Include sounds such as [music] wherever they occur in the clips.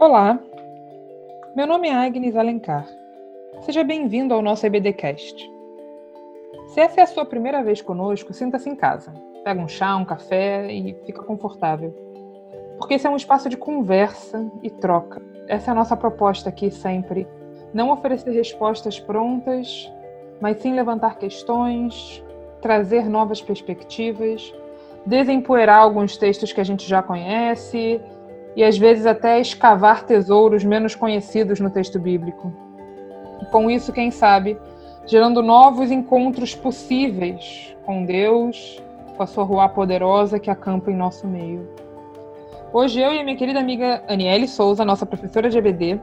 Olá, meu nome é Agnes Alencar. Seja bem-vindo ao nosso EBDcast. Se essa é a sua primeira vez conosco, sinta-se em casa. Pega um chá, um café e fica confortável. Porque esse é um espaço de conversa e troca. Essa é a nossa proposta aqui sempre. Não oferecer respostas prontas, mas sim levantar questões, trazer novas perspectivas, desempoeirar alguns textos que a gente já conhece e às vezes até escavar tesouros menos conhecidos no texto bíblico. E com isso, quem sabe, gerando novos encontros possíveis com Deus, com a sua rua poderosa que acampa em nosso meio. Hoje eu e a minha querida amiga Aniele Souza, nossa professora de EBD,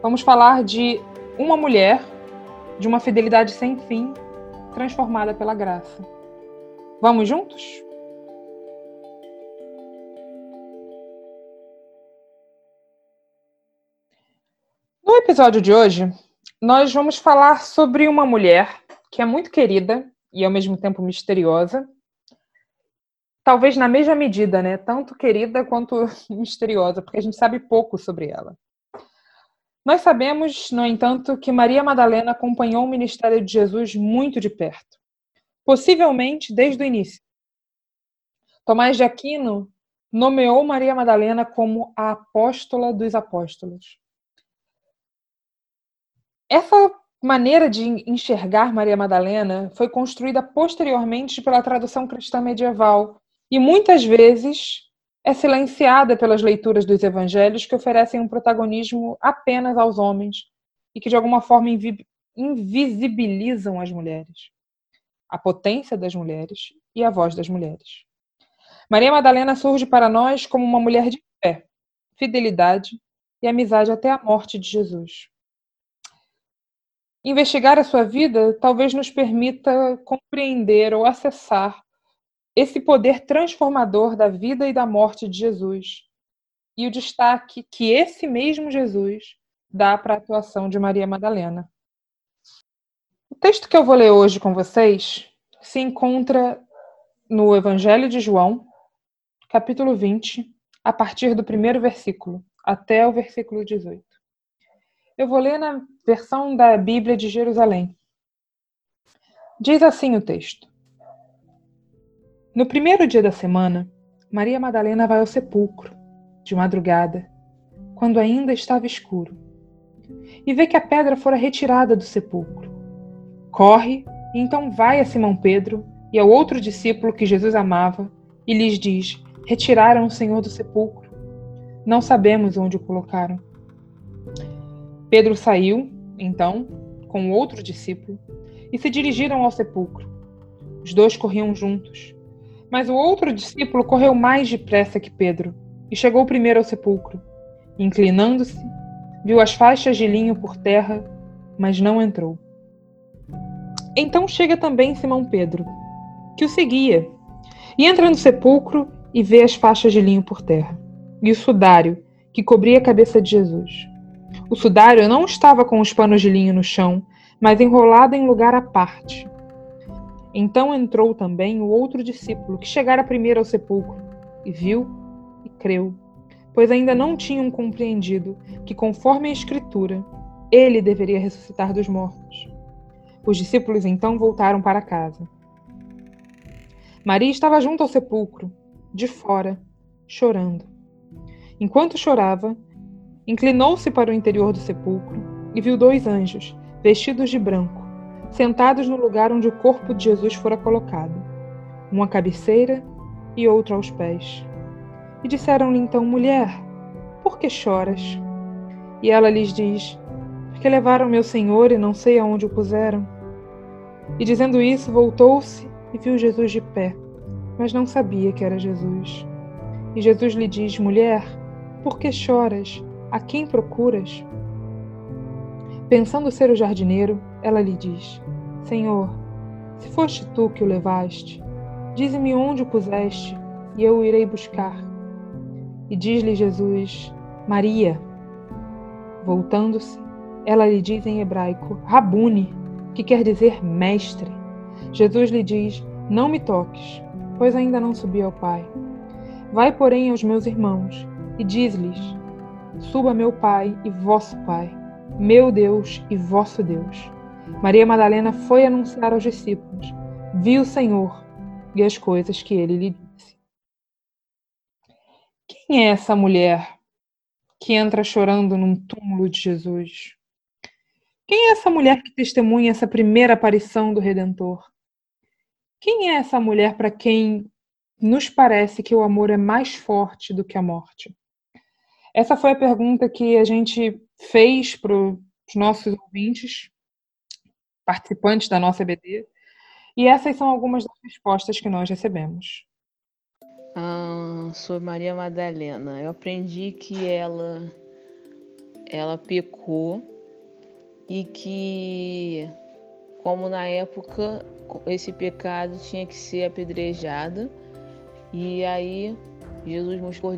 vamos falar de uma mulher de uma fidelidade sem fim, transformada pela graça. Vamos juntos? No episódio de hoje, nós vamos falar sobre uma mulher que é muito querida e ao mesmo tempo misteriosa. Talvez na mesma medida, né? Tanto querida quanto [laughs] misteriosa, porque a gente sabe pouco sobre ela. Nós sabemos, no entanto, que Maria Madalena acompanhou o ministério de Jesus muito de perto, possivelmente desde o início. Tomás de Aquino nomeou Maria Madalena como a apóstola dos apóstolos. Essa maneira de enxergar Maria Madalena foi construída posteriormente pela tradução cristã medieval e muitas vezes é silenciada pelas leituras dos evangelhos que oferecem um protagonismo apenas aos homens e que de alguma forma invisibilizam as mulheres, a potência das mulheres e a voz das mulheres. Maria Madalena surge para nós como uma mulher de fé, fidelidade e amizade até a morte de Jesus. Investigar a sua vida talvez nos permita compreender ou acessar esse poder transformador da vida e da morte de Jesus e o destaque que esse mesmo Jesus dá para a atuação de Maria Madalena. O texto que eu vou ler hoje com vocês se encontra no Evangelho de João, capítulo 20, a partir do primeiro versículo até o versículo 18. Eu vou ler na versão da Bíblia de Jerusalém. Diz assim o texto: No primeiro dia da semana, Maria Madalena vai ao sepulcro, de madrugada, quando ainda estava escuro, e vê que a pedra fora retirada do sepulcro. Corre e então vai a Simão Pedro e ao outro discípulo que Jesus amava e lhes diz: Retiraram o Senhor do sepulcro. Não sabemos onde o colocaram. Pedro saiu, então, com outro discípulo, e se dirigiram ao sepulcro. Os dois corriam juntos. Mas o outro discípulo correu mais depressa que Pedro e chegou primeiro ao sepulcro. Inclinando-se, viu as faixas de linho por terra, mas não entrou. Então chega também Simão Pedro, que o seguia, e entra no sepulcro e vê as faixas de linho por terra, e o sudário que cobria a cabeça de Jesus. O sudário não estava com os panos de linho no chão, mas enrolado em lugar à parte. Então entrou também o outro discípulo, que chegara primeiro ao sepulcro, e viu e creu, pois ainda não tinham compreendido que, conforme a Escritura, ele deveria ressuscitar dos mortos. Os discípulos então voltaram para casa. Maria estava junto ao sepulcro, de fora, chorando. Enquanto chorava, Inclinou-se para o interior do sepulcro e viu dois anjos, vestidos de branco, sentados no lugar onde o corpo de Jesus fora colocado, um à cabeceira e outro aos pés. E disseram-lhe então: Mulher, por que choras? E ela lhes diz: Porque levaram meu senhor e não sei aonde o puseram. E dizendo isso, voltou-se e viu Jesus de pé, mas não sabia que era Jesus. E Jesus lhe diz: Mulher, por que choras? A quem procuras? Pensando ser o jardineiro, ela lhe diz: Senhor, se foste tu que o levaste, dize-me onde o puseste, e eu o irei buscar. E diz-lhe Jesus: Maria. Voltando-se, ela lhe diz em hebraico: Rabune, que quer dizer mestre. Jesus lhe diz: Não me toques, pois ainda não subi ao Pai. Vai, porém, aos meus irmãos e diz-lhes: suba meu Pai e vosso Pai, meu Deus e vosso Deus. Maria Madalena foi anunciar aos discípulos, viu o Senhor e as coisas que ele lhe disse. Quem é essa mulher que entra chorando num túmulo de Jesus? Quem é essa mulher que testemunha essa primeira aparição do Redentor? Quem é essa mulher para quem nos parece que o amor é mais forte do que a morte? Essa foi a pergunta que a gente fez para os nossos ouvintes, participantes da nossa EBD, e essas são algumas das respostas que nós recebemos. Ah, Maria Madalena, eu aprendi que ela ela pecou e que como na época esse pecado tinha que ser apedrejado e aí Jesus mostrou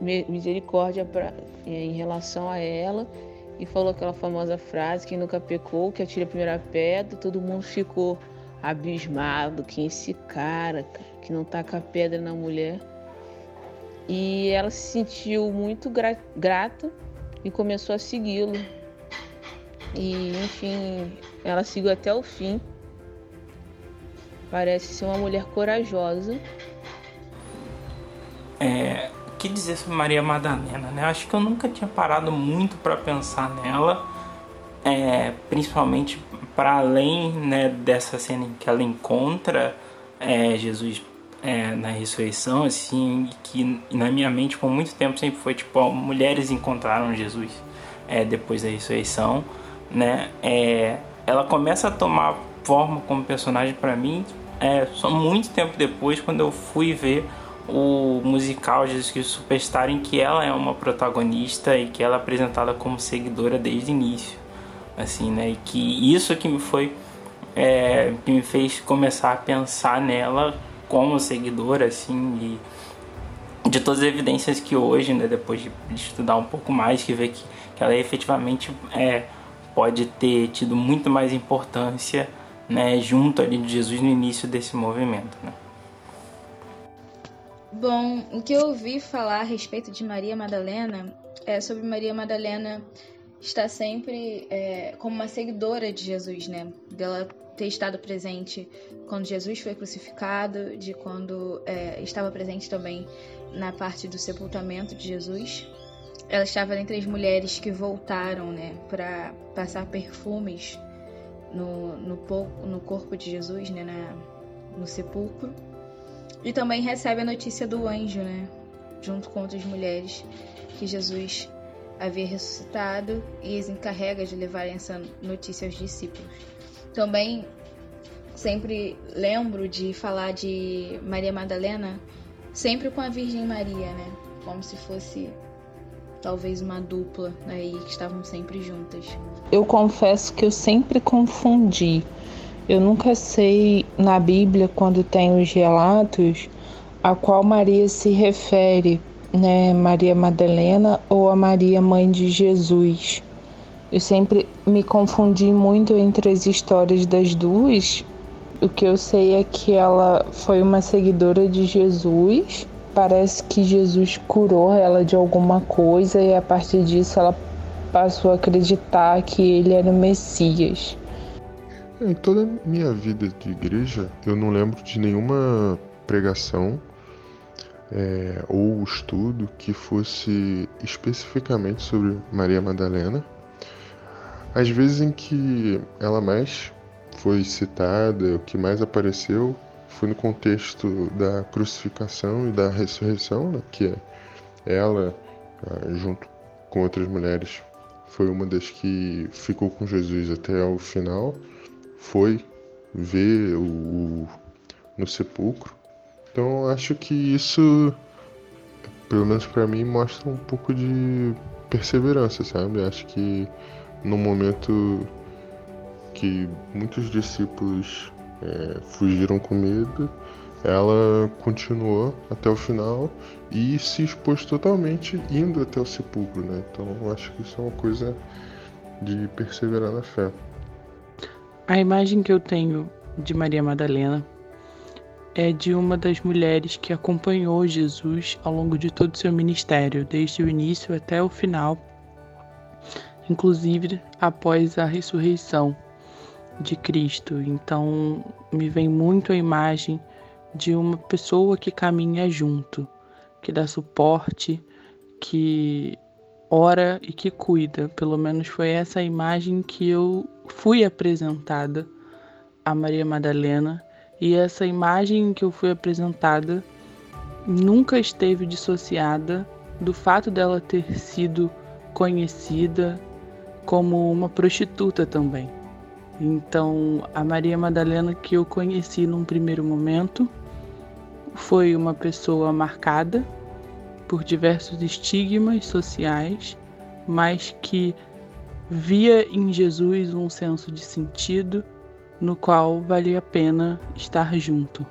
misericórdia pra, em relação a ela e falou aquela famosa frase: quem nunca pecou, que atire a primeira pedra. Todo mundo ficou abismado: quem é esse cara, que não taca pedra na mulher. E ela se sentiu muito gra grata e começou a segui-lo. E enfim, ela seguiu até o fim. Parece ser uma mulher corajosa. É, que dizer sobre Maria Madalena, né? Acho que eu nunca tinha parado muito para pensar nela, é, principalmente para além né, dessa cena em que ela encontra é, Jesus é, na ressurreição, assim, que na minha mente por muito tempo sempre foi tipo, ó, mulheres encontraram Jesus é, depois da ressurreição, né? É, ela começa a tomar forma como personagem para mim é, só muito tempo depois quando eu fui ver o musical Jesus Cristo Superstar em que ela é uma protagonista e que ela é apresentada como seguidora desde o início assim né e que isso que me foi é, que me fez começar a pensar nela como seguidora assim e de todas as evidências que hoje né depois de, estudar um pouco mais que vê que, que ela efetivamente é pode ter tido muito mais importância né, junto ali de Jesus no início desse movimento. Né? Bom, o que eu ouvi falar a respeito de Maria Madalena é sobre Maria Madalena estar sempre é, como uma seguidora de Jesus, né? Dela ter estado presente quando Jesus foi crucificado, de quando é, estava presente também na parte do sepultamento de Jesus. Ela estava entre as mulheres que voltaram, né, para passar perfumes no, no, no corpo de Jesus, né, na, no sepulcro. E também recebe a notícia do anjo, né, junto com outras mulheres, que Jesus havia ressuscitado e as encarrega de levarem essa notícia aos discípulos. Também sempre lembro de falar de Maria Madalena sempre com a Virgem Maria, né? Como se fosse talvez uma dupla aí que estavam sempre juntas. Eu confesso que eu sempre confundi. Eu nunca sei na Bíblia quando tem os relatos a qual Maria se refere, né? Maria Madalena ou a Maria mãe de Jesus. Eu sempre me confundi muito entre as histórias das duas. O que eu sei é que ela foi uma seguidora de Jesus parece que Jesus curou ela de alguma coisa e a partir disso ela passou a acreditar que ele era o Messias. Em toda a minha vida de igreja, eu não lembro de nenhuma pregação é, ou estudo que fosse especificamente sobre Maria Madalena. Às vezes em que ela mais foi citada, o que mais apareceu, foi no contexto da crucificação e da ressurreição, né, que ela, ah, junto com outras mulheres, foi uma das que ficou com Jesus até o final, foi ver o, o no sepulcro. Então acho que isso, pelo menos para mim, mostra um pouco de perseverança, sabe? Acho que no momento que muitos discípulos é, fugiram com medo, ela continuou até o final e se expôs totalmente indo até o sepulcro, né? Então acho que isso é uma coisa de perseverar na fé. A imagem que eu tenho de Maria Madalena é de uma das mulheres que acompanhou Jesus ao longo de todo o seu ministério, desde o início até o final, inclusive após a ressurreição de Cristo. Então, me vem muito a imagem de uma pessoa que caminha junto, que dá suporte, que ora e que cuida. Pelo menos foi essa imagem que eu fui apresentada a Maria Madalena e essa imagem que eu fui apresentada nunca esteve dissociada do fato dela ter sido conhecida como uma prostituta também. Então, a Maria Madalena que eu conheci num primeiro momento foi uma pessoa marcada por diversos estigmas sociais, mas que via em Jesus um senso de sentido no qual valia a pena estar junto.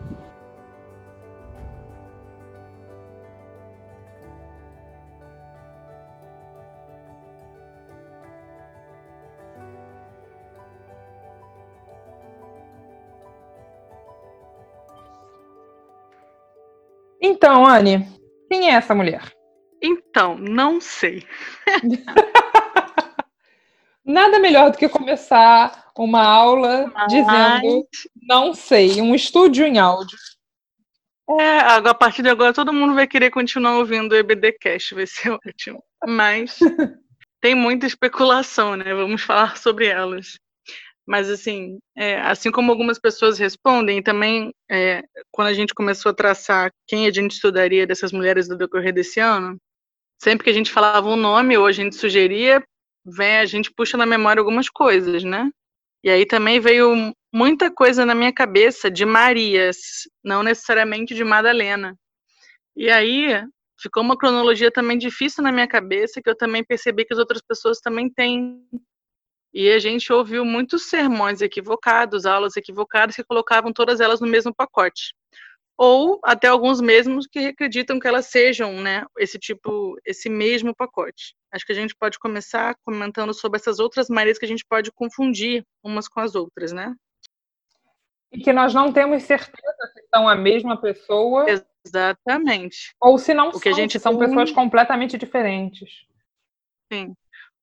Então, Anne, quem é essa mulher? Então, não sei. [laughs] Nada melhor do que começar uma aula Mas... dizendo não sei, um estúdio em áudio. É, a partir de agora todo mundo vai querer continuar ouvindo o EBDcast, vai ser [laughs] ótimo. Mas [laughs] tem muita especulação, né? Vamos falar sobre elas. Mas assim, é, assim como algumas pessoas respondem, também é, quando a gente começou a traçar quem a gente estudaria dessas mulheres do decorrer desse ano, sempre que a gente falava um nome ou a gente sugeria, vem, a gente puxa na memória algumas coisas, né? E aí também veio muita coisa na minha cabeça de Marias, não necessariamente de Madalena. E aí ficou uma cronologia também difícil na minha cabeça, que eu também percebi que as outras pessoas também têm. E a gente ouviu muitos sermões equivocados, aulas equivocadas que colocavam todas elas no mesmo pacote ou até alguns mesmos que acreditam que elas sejam, né, esse tipo, esse mesmo pacote. Acho que a gente pode começar comentando sobre essas outras Marias que a gente pode confundir umas com as outras, né? E que nós não temos certeza se são a mesma pessoa. Exatamente. Ou se não o que são, a gente são tem... pessoas completamente diferentes. Sim.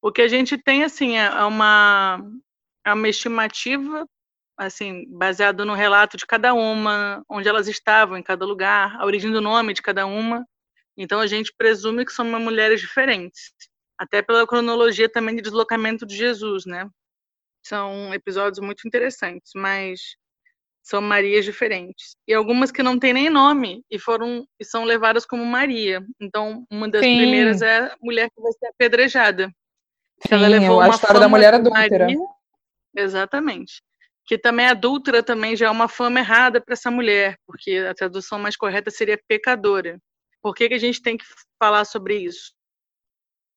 O que a gente tem, assim, é uma, é uma estimativa assim, baseado no relato de cada uma, onde elas estavam em cada lugar, a origem do nome de cada uma. Então a gente presume que são mulheres diferentes, até pela cronologia também de deslocamento de Jesus, né? São episódios muito interessantes, mas são Marias diferentes. E algumas que não têm nem nome e foram e são levadas como Maria. Então, uma das Sim. primeiras é a mulher que vai ser apedrejada. Sim, ela levou a história da mulher adúltera. Maria, exatamente que também adúltera também já é uma fama errada para essa mulher, porque a tradução mais correta seria pecadora. Por que, que a gente tem que falar sobre isso?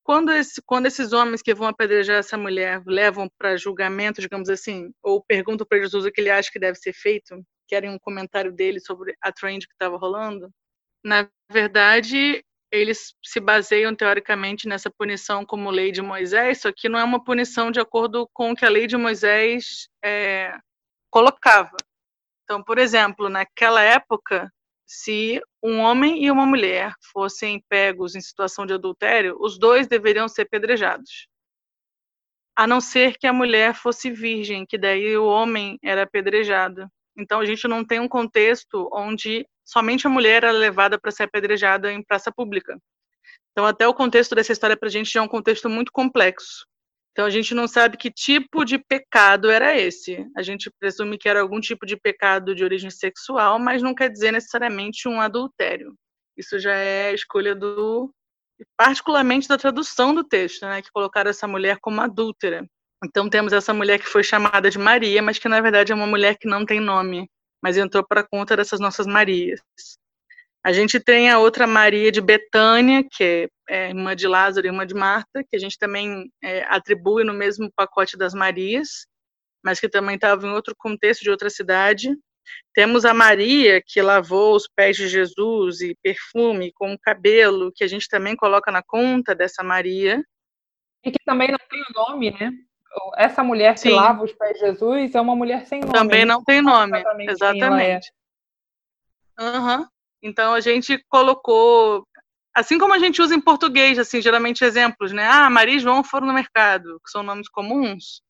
Quando, esse, quando esses homens que vão apedrejar essa mulher levam para julgamento, digamos assim, ou perguntam para Jesus o que ele acha que deve ser feito, querem um comentário dele sobre a trend que estava rolando, na verdade, eles se baseiam teoricamente nessa punição como lei de Moisés, só que não é uma punição de acordo com o que a lei de Moisés é, colocava. Então, por exemplo, naquela época, se um homem e uma mulher fossem pegos em situação de adultério, os dois deveriam ser pedrejados. A não ser que a mulher fosse virgem, que daí o homem era apedrejado. Então a gente não tem um contexto onde somente a mulher era levada para ser apedrejada em praça pública. Então até o contexto dessa história para a gente já é um contexto muito complexo. Então a gente não sabe que tipo de pecado era esse. A gente presume que era algum tipo de pecado de origem sexual, mas não quer dizer necessariamente um adultério. Isso já é escolha do particularmente da tradução do texto, né, que colocaram essa mulher como adúltera. Então temos essa mulher que foi chamada de Maria, mas que na verdade é uma mulher que não tem nome, mas entrou para conta dessas nossas Marias. A gente tem a outra Maria de Betânia, que é, é irmã de Lázaro e irmã de Marta, que a gente também é, atribui no mesmo pacote das Marias, mas que também estava em outro contexto de outra cidade. Temos a Maria, que lavou os pés de Jesus e perfume com o cabelo, que a gente também coloca na conta dessa Maria. E que também não tem o nome, né? Essa mulher que Sim. lava os pés de Jesus é uma mulher sem nome. Também não tem nome, exatamente. Uhum. Então a gente colocou, assim como a gente usa em português, assim, geralmente exemplos, né? Ah, Maria e João foram no mercado, que são nomes comuns.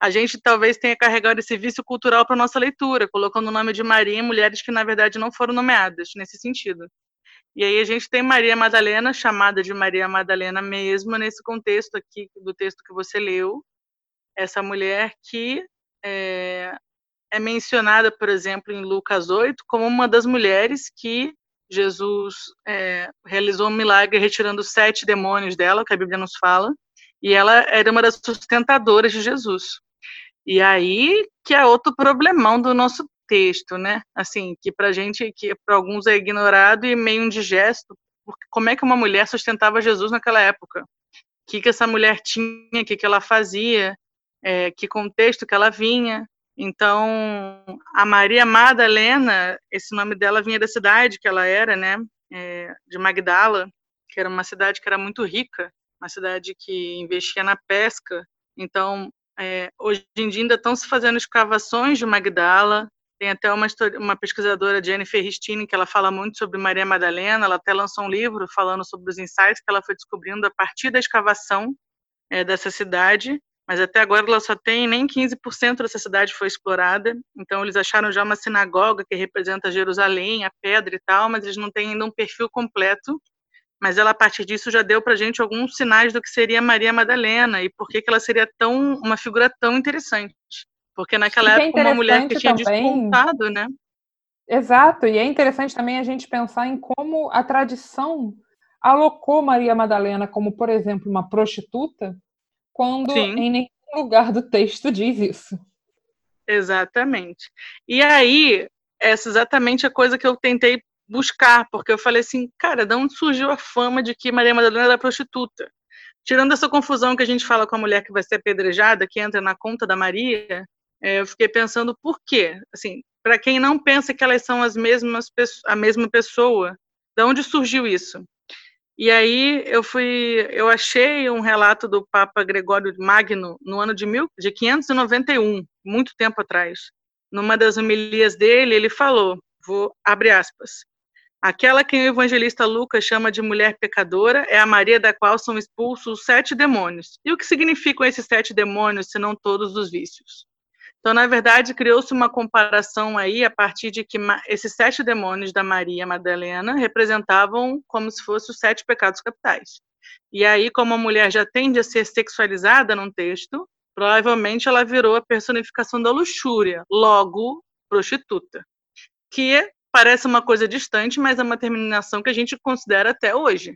A gente talvez tenha carregado esse vício cultural para nossa leitura, colocando o nome de Maria em mulheres que na verdade não foram nomeadas nesse sentido. E aí a gente tem Maria Madalena, chamada de Maria Madalena mesmo, nesse contexto aqui do texto que você leu. Essa mulher que é, é mencionada, por exemplo, em Lucas 8, como uma das mulheres que Jesus é, realizou um milagre retirando sete demônios dela, que a Bíblia nos fala, e ela era uma das sustentadoras de Jesus. E aí que é outro problemão do nosso texto, né? Assim, que pra gente, que para alguns é ignorado e meio indigesto, porque como é que uma mulher sustentava Jesus naquela época? O que, que essa mulher tinha, o que, que ela fazia, é, que contexto que ela vinha. Então, a Maria Madalena, esse nome dela vinha da cidade que ela era, né? É, de Magdala, que era uma cidade que era muito rica, uma cidade que investia na pesca. Então, é, hoje em dia ainda estão se fazendo escavações de Magdala, tem até uma, uma pesquisadora, Jennifer Ristini, que ela fala muito sobre Maria Madalena. Ela até lançou um livro falando sobre os insights que ela foi descobrindo a partir da escavação é, dessa cidade. Mas até agora ela só tem nem 15% dessa cidade foi explorada. Então eles acharam já uma sinagoga que representa Jerusalém, a pedra e tal, mas eles não têm ainda um perfil completo. Mas ela a partir disso já deu para gente alguns sinais do que seria Maria Madalena e por que, que ela seria tão uma figura tão interessante. Porque naquela é época uma mulher que tinha também, despontado, né? Exato, e é interessante também a gente pensar em como a tradição alocou Maria Madalena como, por exemplo, uma prostituta, quando Sim. em nenhum lugar do texto diz isso. Exatamente. E aí, essa é exatamente a coisa que eu tentei buscar, porque eu falei assim, cara, de onde surgiu a fama de que Maria Madalena era prostituta? Tirando essa confusão que a gente fala com a mulher que vai ser apedrejada, que entra na conta da Maria, é, eu fiquei pensando por quê? Assim, para quem não pensa que elas são as mesmas a mesma pessoa, de onde surgiu isso? E aí eu fui, eu achei um relato do Papa Gregório Magno no ano de, mil, de 591, muito tempo atrás. Numa das homilias dele, ele falou, vou abrir aspas. Aquela que o evangelista Lucas chama de mulher pecadora é a Maria da qual são expulsos os sete demônios. E o que significam esses sete demônios, se não todos os vícios? Então, na verdade, criou-se uma comparação aí a partir de que esses sete demônios da Maria Madalena representavam como se fossem os sete pecados capitais. E aí, como a mulher já tende a ser sexualizada num texto, provavelmente ela virou a personificação da luxúria, logo prostituta, que parece uma coisa distante, mas é uma terminação que a gente considera até hoje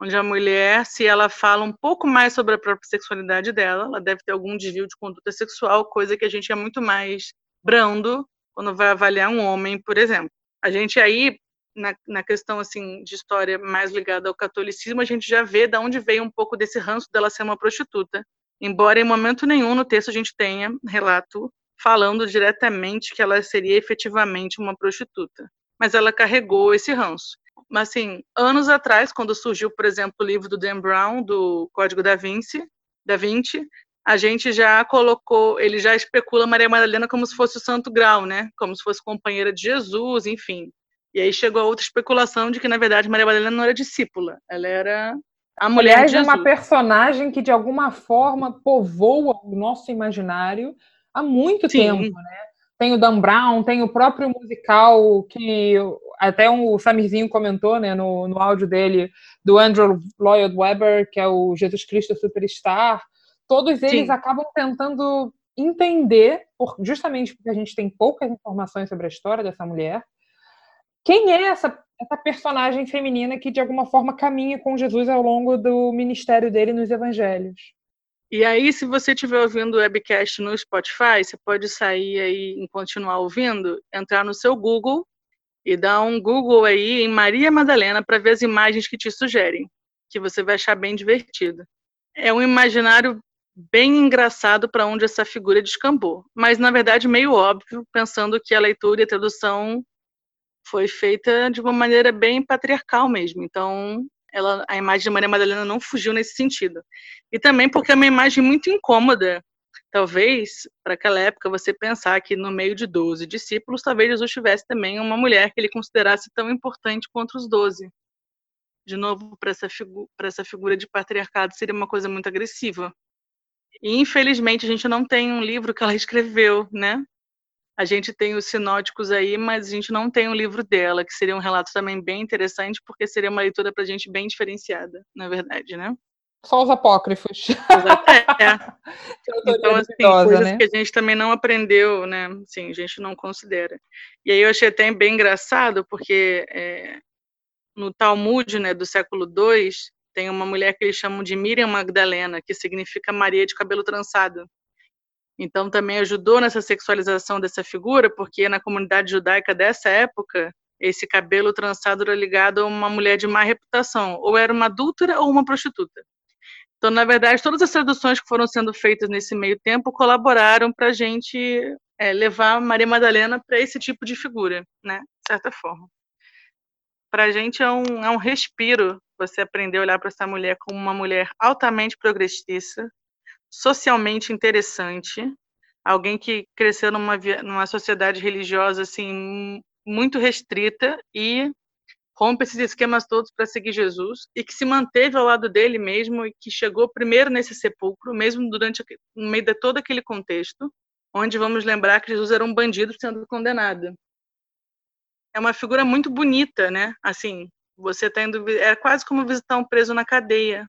onde a mulher, se ela fala um pouco mais sobre a própria sexualidade dela, ela deve ter algum desvio de conduta sexual, coisa que a gente é muito mais brando quando vai avaliar um homem, por exemplo. A gente aí, na, na questão assim de história mais ligada ao catolicismo, a gente já vê de onde veio um pouco desse ranço dela ser uma prostituta, embora em momento nenhum no texto a gente tenha relato falando diretamente que ela seria efetivamente uma prostituta. Mas ela carregou esse ranço assim, anos atrás, quando surgiu, por exemplo, o livro do Dan Brown, do Código da Vinci, da Vinci, a gente já colocou, ele já especula Maria Madalena como se fosse o Santo Grau, né? Como se fosse companheira de Jesus, enfim. E aí chegou a outra especulação de que, na verdade, Maria Madalena não era discípula, ela era a mulher Aliás, de Jesus. é uma personagem que, de alguma forma, povoa o nosso imaginário há muito Sim. tempo, né? Tem o Dan Brown, tem o próprio musical que até o Samirzinho comentou né, no, no áudio dele, do Andrew Lloyd Webber, que é o Jesus Cristo Superstar, todos eles Sim. acabam tentando entender, por, justamente porque a gente tem poucas informações sobre a história dessa mulher, quem é essa, essa personagem feminina que de alguma forma caminha com Jesus ao longo do ministério dele nos evangelhos. E aí, se você estiver ouvindo o webcast no Spotify, você pode sair aí e continuar ouvindo, entrar no seu Google e dá um Google aí em Maria Madalena para ver as imagens que te sugerem, que você vai achar bem divertido. É um imaginário bem engraçado para onde essa figura descambou, mas na verdade meio óbvio, pensando que a leitura e a tradução foi feita de uma maneira bem patriarcal mesmo. Então, ela, a imagem de Maria Madalena não fugiu nesse sentido. E também porque é uma imagem muito incômoda talvez, para aquela época, você pensar que no meio de 12 discípulos, talvez Jesus tivesse também uma mulher que ele considerasse tão importante quanto os 12. De novo, para essa, figu essa figura de patriarcado seria uma coisa muito agressiva. E, infelizmente, a gente não tem um livro que ela [laughs] escreveu, né? A gente tem os sinóticos aí, mas a gente não tem um livro dela, que seria um relato também bem interessante, porque seria uma leitura para a gente bem diferenciada, na verdade, né? Só os apócrifos. É. [laughs] então, assim, coisas né? que a gente também não aprendeu, né? Sim, a gente não considera. E aí eu achei até bem engraçado, porque é, no Talmud, né, do século II, tem uma mulher que eles chamam de Miriam Magdalena, que significa Maria de cabelo trançado. Então também ajudou nessa sexualização dessa figura, porque na comunidade judaica dessa época, esse cabelo trançado era ligado a uma mulher de má reputação, ou era uma adúltera ou uma prostituta. Então, na verdade, todas as traduções que foram sendo feitas nesse meio tempo colaboraram para a gente é, levar Maria Madalena para esse tipo de figura, né? De certa forma. Para a gente é um, é um respiro você aprender a olhar para essa mulher como uma mulher altamente progressista, socialmente interessante, alguém que cresceu numa, numa sociedade religiosa assim muito restrita e rompe esses esquemas todos para seguir Jesus e que se manteve ao lado dele mesmo e que chegou primeiro nesse sepulcro, mesmo durante no meio de todo aquele contexto, onde vamos lembrar que Jesus era um bandido sendo condenado. É uma figura muito bonita, né? Assim, você está indo é quase como visitar um preso na cadeia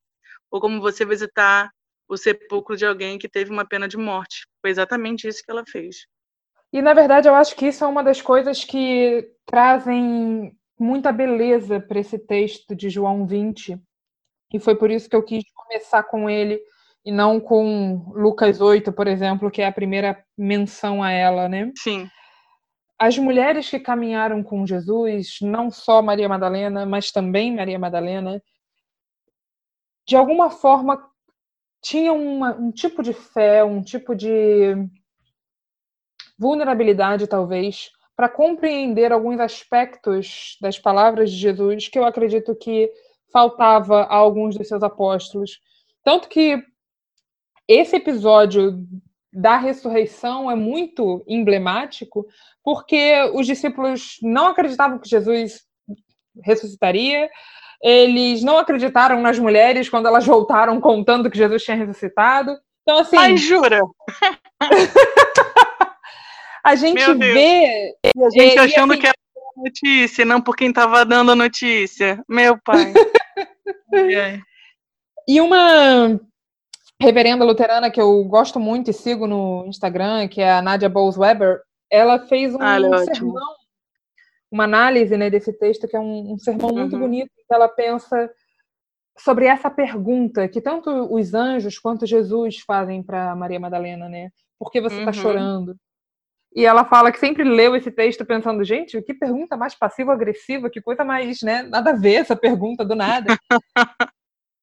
ou como você visitar o sepulcro de alguém que teve uma pena de morte. Foi exatamente isso que ela fez. E na verdade eu acho que isso é uma das coisas que trazem muita beleza para esse texto de João 20. E foi por isso que eu quis começar com ele e não com Lucas 8, por exemplo, que é a primeira menção a ela, né? Sim. As mulheres que caminharam com Jesus, não só Maria Madalena, mas também Maria Madalena, de alguma forma tinham uma, um tipo de fé, um tipo de vulnerabilidade, talvez, para compreender alguns aspectos das palavras de Jesus que eu acredito que faltava a alguns dos seus apóstolos. Tanto que esse episódio da ressurreição é muito emblemático, porque os discípulos não acreditavam que Jesus ressuscitaria, eles não acreditaram nas mulheres quando elas voltaram contando que Jesus tinha ressuscitado. Então, assim. Ai, jura! [laughs] a gente vê. E a gente e, achando assim, que era notícia, não por quem estava dando a notícia. Meu pai. [laughs] e uma reverenda luterana que eu gosto muito e sigo no Instagram, que é a Nadia Bowles Weber, ela fez um ah, é sermão, uma análise né, desse texto, que é um, um sermão uhum. muito bonito, que ela pensa sobre essa pergunta que tanto os anjos quanto Jesus fazem para Maria Madalena, né? Por que você está uhum. chorando? E ela fala que sempre leu esse texto pensando, gente, que pergunta mais passivo-agressiva, que coisa mais, né? Nada a ver essa pergunta do nada. [laughs]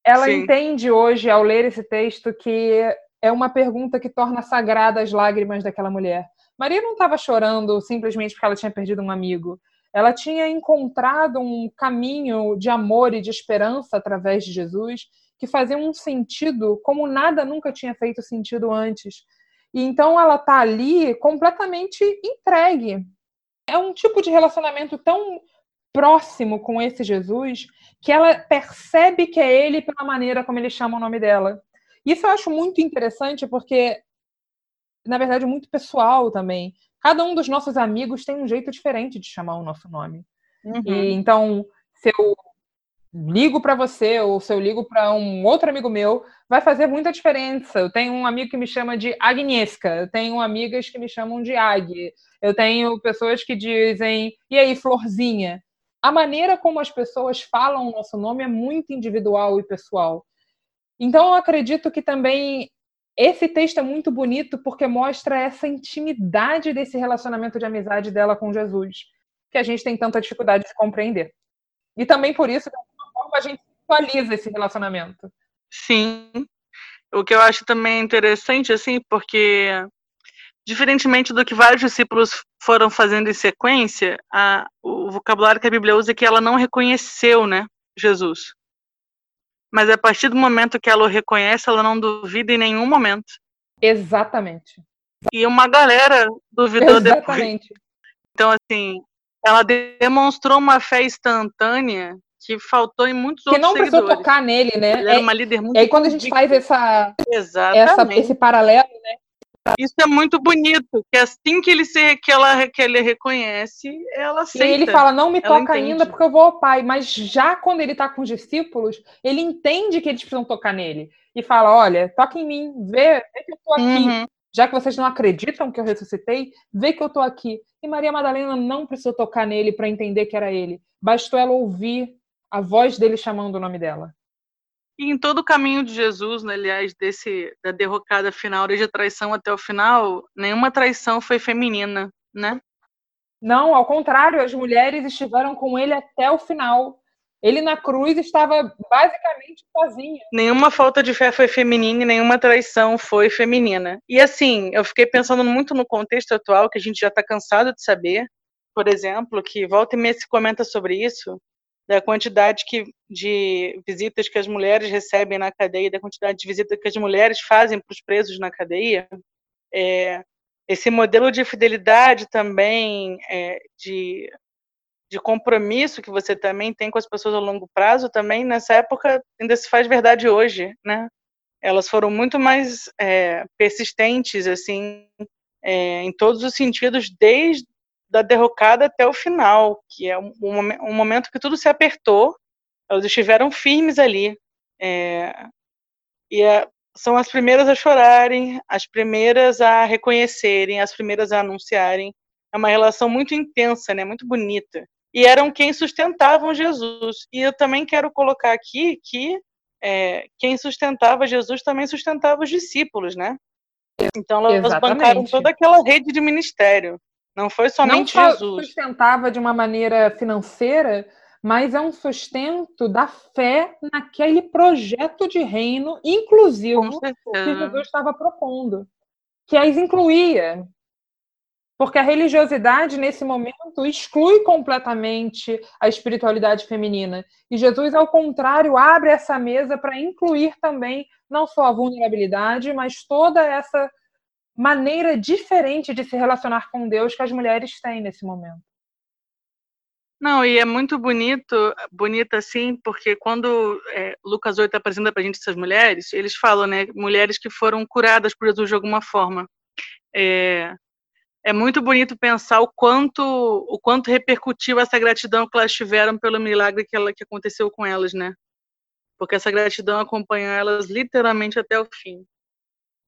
ela Sim. entende hoje, ao ler esse texto, que é uma pergunta que torna sagrada as lágrimas daquela mulher. Maria não estava chorando simplesmente porque ela tinha perdido um amigo. Ela tinha encontrado um caminho de amor e de esperança através de Jesus que fazia um sentido como nada nunca tinha feito sentido antes. E então ela está ali completamente entregue. É um tipo de relacionamento tão próximo com esse Jesus que ela percebe que é ele pela maneira como ele chama o nome dela. Isso eu acho muito interessante porque, na verdade, é muito pessoal também. Cada um dos nossos amigos tem um jeito diferente de chamar o nosso nome. Uhum. E então, se eu ligo para você ou se eu ligo para um outro amigo meu, vai fazer muita diferença. Eu tenho um amigo que me chama de Agnieszka, eu tenho amigas que me chamam de Ag, eu tenho pessoas que dizem, e aí, Florzinha? A maneira como as pessoas falam o nosso nome é muito individual e pessoal. Então, eu acredito que também esse texto é muito bonito porque mostra essa intimidade desse relacionamento de amizade dela com Jesus, que a gente tem tanta dificuldade de compreender. E também por isso, de alguma forma, a gente atualiza esse relacionamento. Sim. O que eu acho também interessante, assim, porque diferentemente do que vários discípulos foram fazendo em sequência, a, o vocabulário que a Bíblia usa é que ela não reconheceu, né, Jesus. Mas a partir do momento que ela o reconhece, ela não duvida em nenhum momento Exatamente. E uma galera duvidou Exatamente. depois. Então, assim, ela demonstrou uma fé instantânea que faltou em muitos que outros não precisou seguidores. tocar nele, né? Ela era É- uma líder muito E aí quando a gente faz essa, essa, esse paralelo, né? Isso é muito bonito, que assim que ele se que ela que ele reconhece, ela E aceita. aí ele fala, não me toca ainda porque eu vou ao pai. Mas já quando ele tá com os discípulos, ele entende que eles precisam tocar nele. E fala, olha, toca em mim, vê, vê que eu tô aqui. Uhum. Já que vocês não acreditam que eu ressuscitei, vê que eu tô aqui. E Maria Madalena não precisou tocar nele para entender que era ele. Bastou ela ouvir a voz dele chamando o nome dela. E em todo o caminho de Jesus, né, aliás, desse da derrocada final, desde a traição até o final, nenhuma traição foi feminina, né? Não, ao contrário, as mulheres estiveram com ele até o final. Ele na cruz estava basicamente sozinho. Nenhuma falta de fé foi feminina e nenhuma traição foi feminina. E assim, eu fiquei pensando muito no contexto atual, que a gente já está cansado de saber, por exemplo, que volta e meia se comenta sobre isso, da quantidade que, de visitas que as mulheres recebem na cadeia, da quantidade de visitas que as mulheres fazem para os presos na cadeia. É, esse modelo de fidelidade também, é, de de compromisso que você também tem com as pessoas a longo prazo, também nessa época ainda se faz verdade hoje, né? Elas foram muito mais é, persistentes, assim, é, em todos os sentidos, desde da derrocada até o final, que é um, um, momen- momento que tudo se apertou, elas estiveram firmes ali. É, e é- são as primeiras a chorarem, as primeiras a reconhecerem, as primeiras a anunciarem. É uma relação muito intensa, né? Muito bonita e eram quem sustentavam Jesus. E eu também quero colocar aqui que é, quem sustentava Jesus também sustentava os discípulos, né? Então elas Exatamente. bancaram toda aquela rede de ministério. Não foi Não somente só Jesus. sustentava de uma maneira financeira, mas é um sustento da fé naquele projeto de reino inclusivo que. Jesus estava propondo, que as incluía. Porque a religiosidade, nesse momento, exclui completamente a espiritualidade feminina. E Jesus, ao contrário, abre essa mesa para incluir também não só a vulnerabilidade, mas toda essa maneira diferente de se relacionar com Deus que as mulheres têm nesse momento. Não, e é muito bonito, bonito assim, porque quando é, Lucas 8 apresenta pra gente essas mulheres, eles falam, né, mulheres que foram curadas por Jesus de alguma forma. É, é muito bonito pensar o quanto, o quanto repercutiu essa gratidão que elas tiveram pelo milagre que, ela, que aconteceu com elas, né? Porque essa gratidão acompanhou elas literalmente até o fim.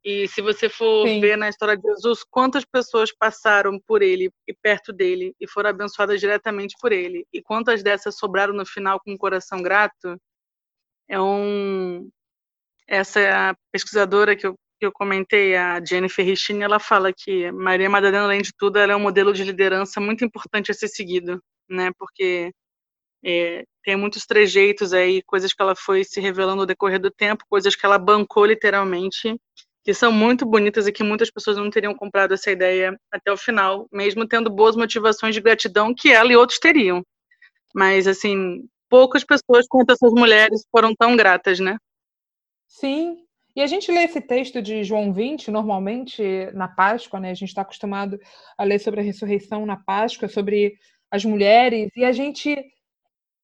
E se você for Sim. ver na história de Jesus, quantas pessoas passaram por ele e perto dele e foram abençoadas diretamente por ele, e quantas dessas sobraram no final com um coração grato, é um. Essa é pesquisadora que eu, que eu comentei, a Jennifer Richine, ela fala que Maria Madalena, além de tudo, ela é um modelo de liderança muito importante a ser seguido, né? Porque é, tem muitos trejeitos aí, coisas que ela foi se revelando ao decorrer do tempo, coisas que ela bancou literalmente, que são muito bonitas e que muitas pessoas não teriam comprado essa ideia até o final, mesmo tendo boas motivações de gratidão que ela e outros teriam. Mas, assim, poucas pessoas quanto essas mulheres foram tão gratas, né? Sim. E a gente lê esse texto de João 20, normalmente na Páscoa, né? A gente está acostumado a ler sobre a ressurreição na Páscoa, sobre as mulheres, e a gente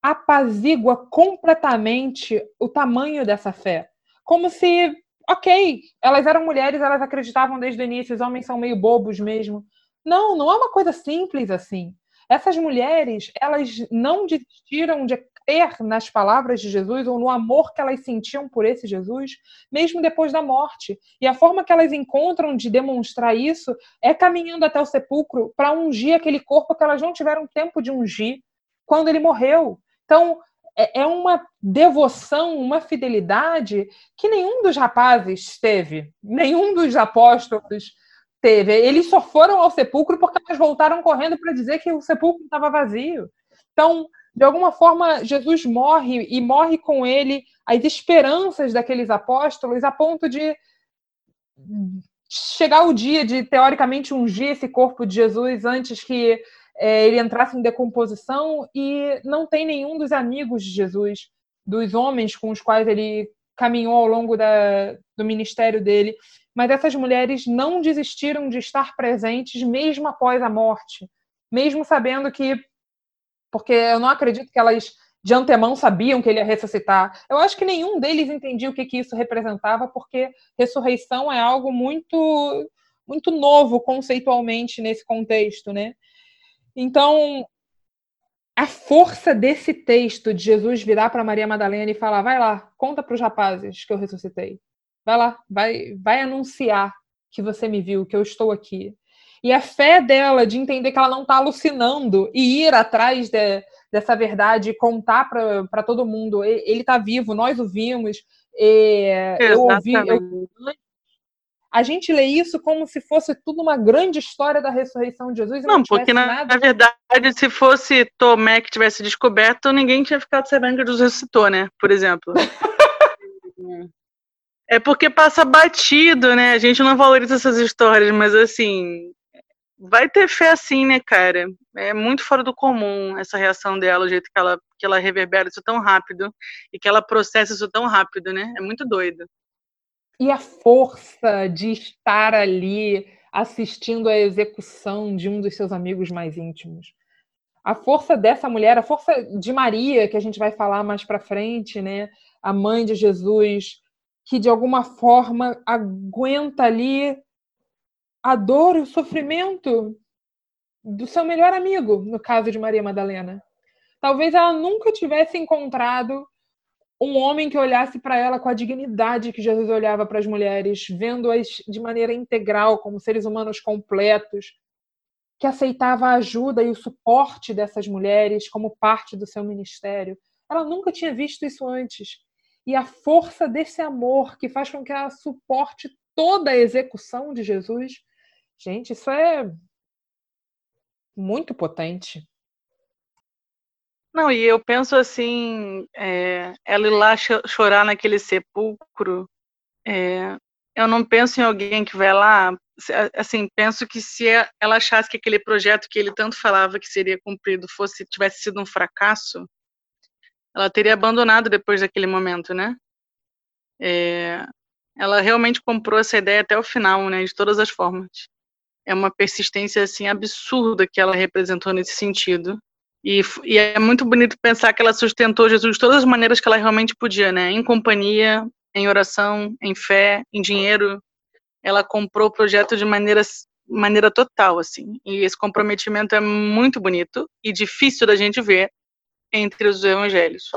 apazigua completamente o tamanho dessa fé. Como se, ok, elas eram mulheres, elas acreditavam desde o início, os homens são meio bobos mesmo. Não, não é uma coisa simples assim. Essas mulheres, elas não desistiram de crer nas palavras de Jesus ou no amor que elas sentiam por esse Jesus, mesmo depois da morte. E a forma que elas encontram de demonstrar isso é caminhando até o sepulcro para ungir aquele corpo que elas não tiveram tempo de ungir quando ele morreu. Então, é é uma devoção, uma fidelidade que nenhum dos rapazes teve, nenhum dos apóstolos teve. Eles só foram ao sepulcro porque elas voltaram correndo para dizer que o sepulcro estava vazio. Então, de alguma forma, Jesus morre e morre com ele as esperanças daqueles apóstolos a ponto de chegar o dia de, teoricamente, ungir esse corpo de Jesus antes que é, ele entrasse em decomposição e não tem nenhum dos amigos de Jesus, dos homens com os quais ele caminhou ao longo da, do ministério dele, mas essas mulheres não desistiram de estar presentes mesmo após a morte, mesmo sabendo que porque eu não acredito que elas de antemão sabiam que ele ia ressuscitar. Eu acho que nenhum deles entendia o que, que isso representava, porque ressurreição é algo muito muito novo conceitualmente nesse contexto, né? Então, a força desse texto de Jesus virar para Maria Madalena e falar: vai lá, conta para os rapazes que eu ressuscitei. Vai lá, vai, vai anunciar que você me viu, que eu estou aqui. E a fé dela de entender que ela não está alucinando e ir atrás de, dessa verdade e contar para todo mundo: ele está vivo, nós o vimos. eu ouvi. Eu, a gente lê isso como se fosse tudo uma grande história da ressurreição de Jesus. não, não porque na, na, verdade, se fosse Tomé que tivesse descoberto, ninguém tinha ficado sabendo que Jesus ressuscitou, né? Por exemplo. [laughs] é porque passa batido, né? A gente não valoriza essas histórias, mas assim, vai ter fé assim, né, cara? É muito fora do comum essa reação dela, o jeito que ela, que ela reverbera isso tão rápido e que ela processa isso tão rápido, né? É muito doido. E a força de estar ali assistindo a execução de um dos seus amigos mais íntimos. A força dessa mulher, a força de Maria, que a gente vai falar mais para frente, né? A mãe de Jesus, que de alguma forma aguenta ali a dor, o sofrimento do seu melhor amigo, no caso de Maria Madalena. Talvez ela nunca tivesse encontrado um homem que olhasse para ela com a dignidade que Jesus olhava para as mulheres, vendo-as de maneira integral, como seres humanos completos, que aceitava a ajuda e o suporte dessas mulheres como parte do seu ministério. Ela nunca tinha visto isso antes. E a força desse amor que faz com que ela suporte toda a execução de Jesus, gente, isso é muito potente. Não, e eu penso assim, é, ela ir lá chorar naquele sepulcro, é, eu não penso em alguém que vai lá, assim, penso que se ela achasse que aquele projeto que ele tanto falava que seria cumprido fosse tivesse sido um fracasso, ela teria abandonado depois daquele momento, né? É, ela realmente comprou essa ideia até o final, né, de todas as formas. É uma persistência assim absurda que ela representou nesse sentido. E, e, é muito bonito pensar que ela sustentou Jesus de todas as maneiras que ela realmente podia, né? Em companhia, em oração, em fé, em dinheiro. Ela comprou o projeto de maneira, maneira total, assim. E esse comprometimento é muito bonito e difícil da gente ver entre os evangelhos.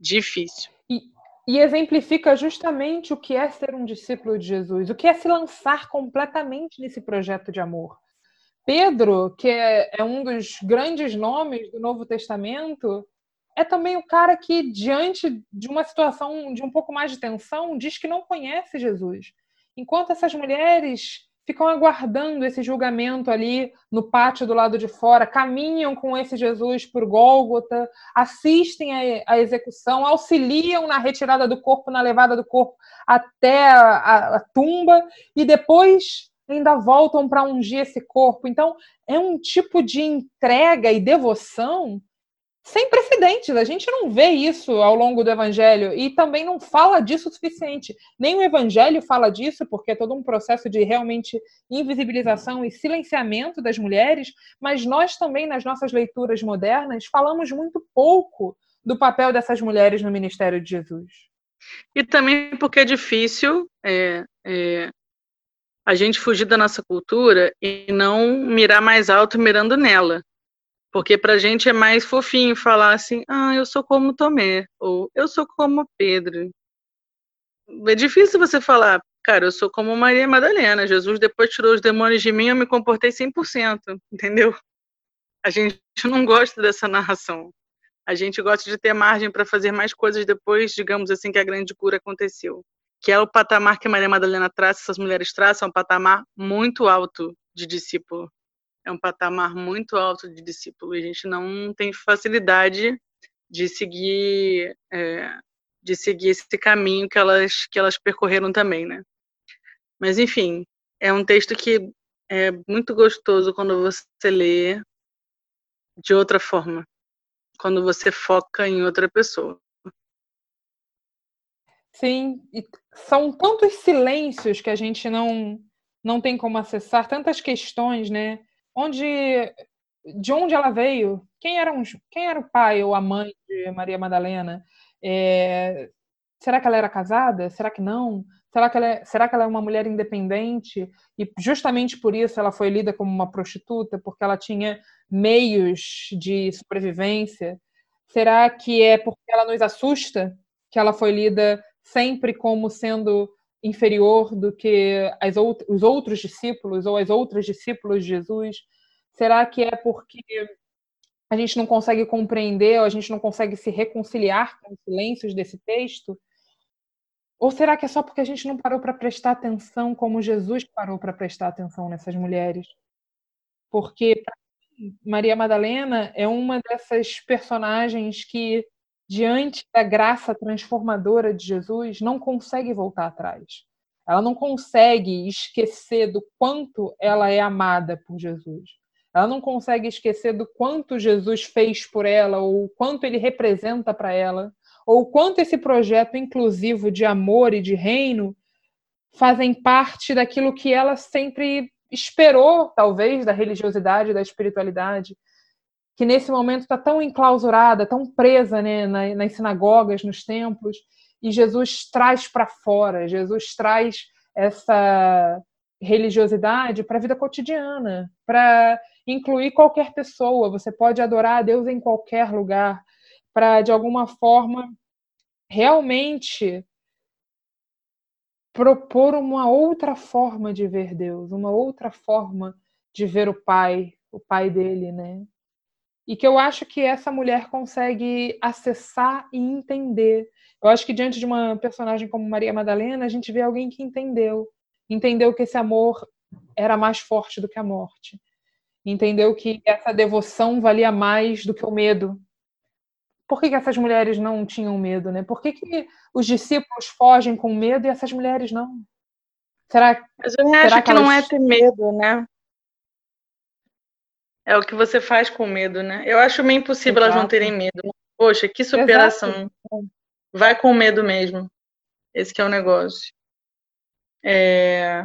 Difícil. E, e exemplifica justamente o que é ser um discípulo de Jesus, o que é se lançar completamente nesse projeto de amor. Pedro, que é, é um dos grandes nomes do Novo Testamento, é também o cara que, diante de uma situação de um pouco mais de tensão, diz que não conhece Jesus. Enquanto essas mulheres ficam aguardando esse julgamento ali no pátio do lado de fora, caminham com esse Jesus por Gólgota, assistem à execução, auxiliam na retirada do corpo, na levada do corpo até a, a, a tumba, e depois ainda voltam para ungir esse corpo. Então, é um tipo de entrega e devoção sem precedentes. A gente não vê isso ao longo do evangelho e também não fala disso o suficiente. Nem o evangelho fala disso, porque é todo um processo de realmente invisibilização e silenciamento das mulheres, mas nós também, nas nossas leituras modernas, falamos muito pouco do papel dessas mulheres no ministério de Jesus. E também porque é difícil é, é a gente fugir da nossa cultura e não mirar mais alto mirando nela. Porque pra gente é mais fofinho falar assim, ah, eu sou como Tomé, ou eu sou como Pedro. É difícil você falar, cara, eu sou como Maria Madalena, Jesus depois tirou os demônios de mim, eu me comportei 100%, [laughs] entendeu? A gente não gosta dessa narração. A gente gosta de ter margem para fazer mais coisas depois, digamos assim, que a grande cura aconteceu que é o patamar que Maria Madalena traça, essas mulheres traçam, é um patamar muito alto de discípulo. É um patamar muito alto de discípulo. E a gente não tem facilidade de seguir, é, de seguir esse caminho que elas, que elas percorreram também, né? Mas, enfim, é um texto que é muito gostoso quando você lê de outra forma, quando você foca em outra pessoa. Sim, e são tantos silêncios que a gente não não tem como acessar, tantas questões, né? Onde de onde ela veio? Quem era, um, quem era o pai ou a mãe de Maria Madalena? É, será que ela era casada? Será que não? Será que, ela é, será que ela é uma mulher independente? E justamente por isso ela foi lida como uma prostituta, porque ela tinha meios de sobrevivência? Será que é porque ela nos assusta que ela foi lida sempre como sendo inferior do que as out os outros discípulos ou as outras discípulos de Jesus? Será que é porque a gente não consegue compreender, ou a gente não consegue se reconciliar com os silêncios desse texto? Ou será que é só porque a gente não parou para prestar atenção como Jesus parou para prestar atenção nessas mulheres? Porque Maria Madalena é uma dessas personagens que, diante da graça transformadora de Jesus, não consegue voltar atrás. Ela não consegue esquecer do quanto ela é amada por Jesus. Ela não consegue esquecer do quanto Jesus fez por ela, ou o quanto ele representa para ela, ou o quanto esse projeto inclusivo de amor e de reino fazem parte daquilo que ela sempre esperou, talvez, da religiosidade, da espiritualidade, que nesse momento está tão enclausurada, tão presa né, nas sinagogas, nos templos, e Jesus traz para fora, Jesus traz essa religiosidade para a vida cotidiana, para incluir qualquer pessoa. Você pode adorar a Deus em qualquer lugar, para de alguma forma realmente propor uma outra forma de ver Deus, uma outra forma de ver o Pai, o Pai dele, né? E que eu acho que essa mulher consegue acessar e entender. Eu acho que diante de uma personagem como Maria Madalena, a gente vê alguém que entendeu, entendeu que esse amor era mais forte do que a morte, entendeu que essa devoção valia mais do que o medo. Por que, que essas mulheres não tinham medo, né? Por que, que os discípulos fogem com medo e essas mulheres não? Será, Mas eu será acho que, que elas... não é ter medo, né? É o que você faz com medo, né? Eu acho meio impossível Exato. elas não terem medo. Poxa, que superação. Exato. Vai com medo mesmo. Esse é o negócio. É...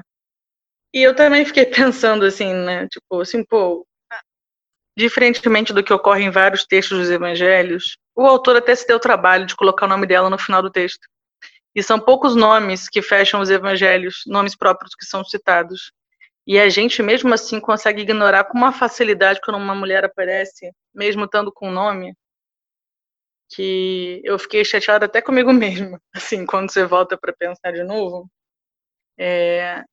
E eu também fiquei [laughs] pensando assim, né? Tipo, assim, pô, diferentemente do que ocorre em vários textos dos evangelhos, o autor até se deu o trabalho de colocar o nome dela no final do texto. E são poucos nomes que fecham os evangelhos, nomes próprios que são citados. E a gente, mesmo assim, consegue ignorar com uma facilidade quando uma mulher aparece, mesmo estando com o nome, que eu fiquei chateada até comigo mesma, [laughs] assim, quando você volta para pensar de novo. É,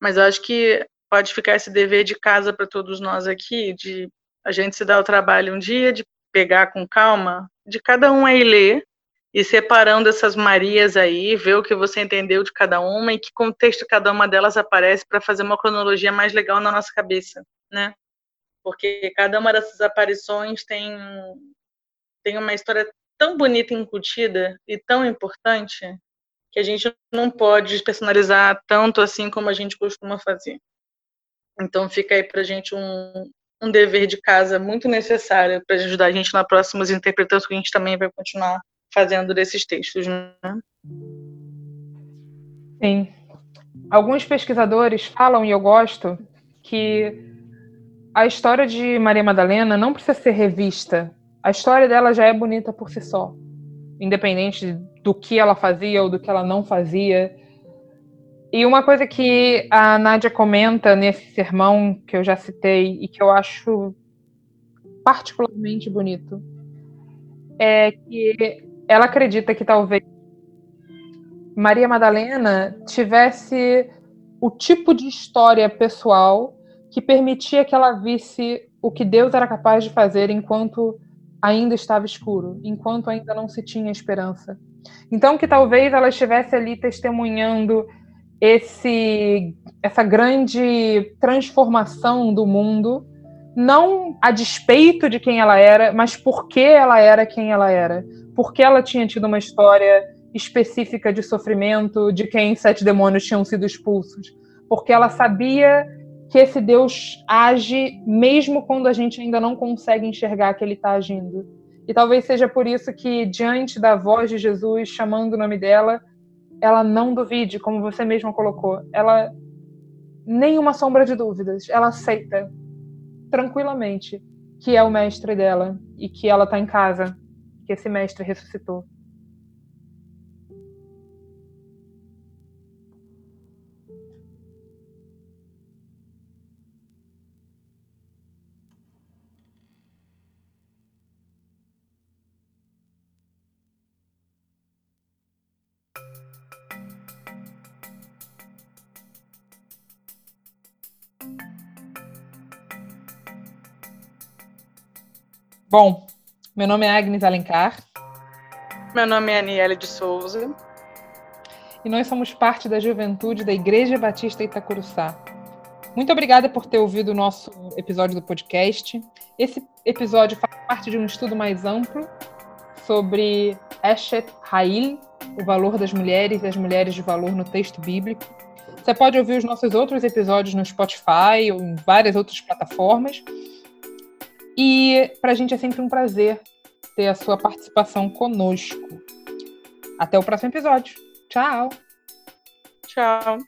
mas eu acho que pode ficar esse dever de casa para todos nós aqui, de a gente se dar o trabalho um dia de pegar com calma, de cada um aí ler e separando essas Marias aí, ver o que você entendeu de cada uma e que contexto cada uma delas aparece para fazer uma cronologia mais legal na nossa cabeça, né? Porque cada uma dessas aparições tem tem uma história tão bonita incutida e tão importante que a gente não pode personalizar tanto assim como a gente costuma fazer. Então fica aí para a gente um, um dever de casa muito necessário para ajudar a gente nas próximas interpretações que a gente também vai continuar fazendo desses textos. Né? Sim. Alguns pesquisadores falam, e eu gosto, que a história de Maria Madalena não precisa ser revista. A história dela já é bonita por si só independente do que ela fazia ou do que ela não fazia. E uma coisa que a Nádia comenta nesse sermão que eu já citei e que eu acho particularmente bonito é que ela acredita que talvez Maria Madalena tivesse o tipo de história pessoal que permitia que ela visse o que Deus era capaz de fazer enquanto ainda estava escuro, enquanto ainda não se tinha esperança. Então que talvez ela estivesse ali testemunhando esse essa grande transformação do mundo, não a despeito de quem ela era, mas porque ela era quem ela era, porque ela tinha tido uma história específica de sofrimento, de quem sete demônios tinham sido expulsos, porque ela sabia que esse Deus age mesmo quando a gente ainda não consegue enxergar que ele está agindo. E talvez seja por isso que, diante da voz de Jesus chamando o nome dela, ela não duvide, como você mesma colocou. Ela nenhuma sombra de dúvidas, ela aceita tranquilamente que é o mestre dela e que ela está em casa, que esse mestre ressuscitou. Bom, meu nome é Agnes Alencar. Meu nome é Aniele de Souza. E nós somos parte da juventude da Igreja Batista Itacuruçá. Muito obrigada por ter ouvido o nosso episódio do podcast. Esse episódio faz parte de um estudo mais amplo sobre Eshet Ha'il, o valor das mulheres e as mulheres de valor no texto bíblico. Você pode ouvir os nossos outros episódios no Spotify ou em várias outras plataformas. E para a gente é sempre um prazer ter a sua participação conosco. Até o próximo episódio. Tchau. Tchau.